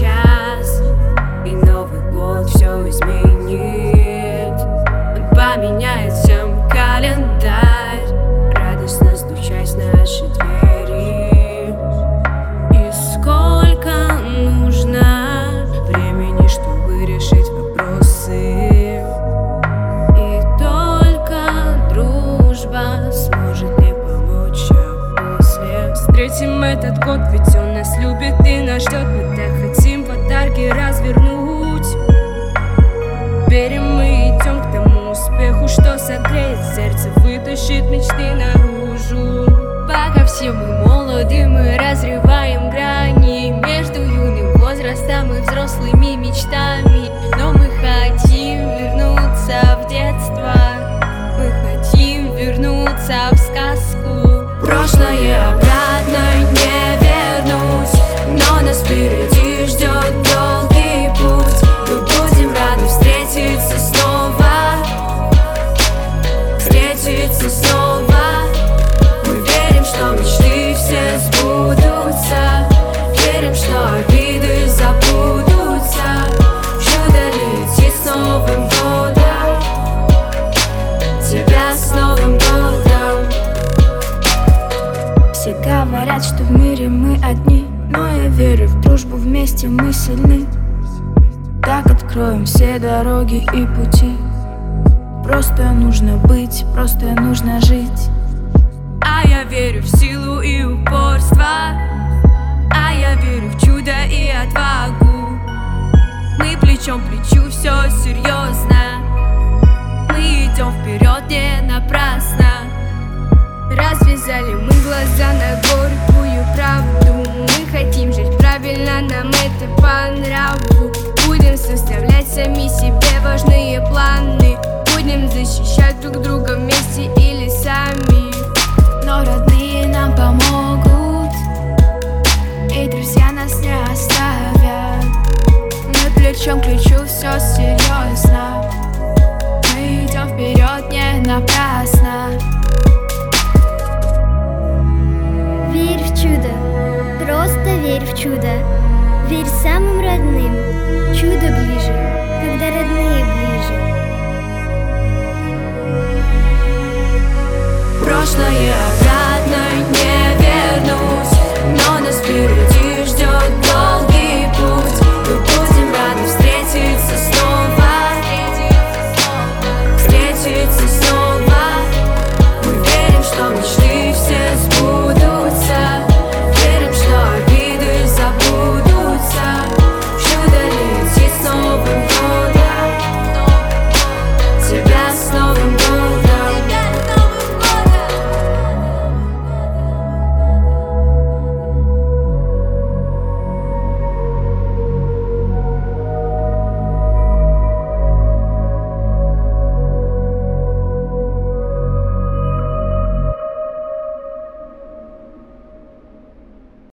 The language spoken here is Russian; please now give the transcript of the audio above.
child. Встретим этот год, ведь он нас любит и нас ждет Мы так хотим подарки развернуть. Верим мы одни Но я верю в дружбу, вместе мы сильны. Так откроем все дороги и пути. Просто нужно быть, просто нужно жить. А я верю в силу и упорство. А я верю в чудо и отвагу. Мы плечом к плечу, все серьезно Мы идем вперед не напрасно. Развязали мы глаза на нраву Будем составлять сами себе важные планы. Будем защищать друг друга вместе или сами. Но родные нам помогут. И друзья нас не оставят. Мы плечом к плечу, все серьезно Мы идем вперед не напрасно. Верь в чудо, просто верь в чудо. Верь самым родным, чудо ближе, когда родные ближе. Прошлое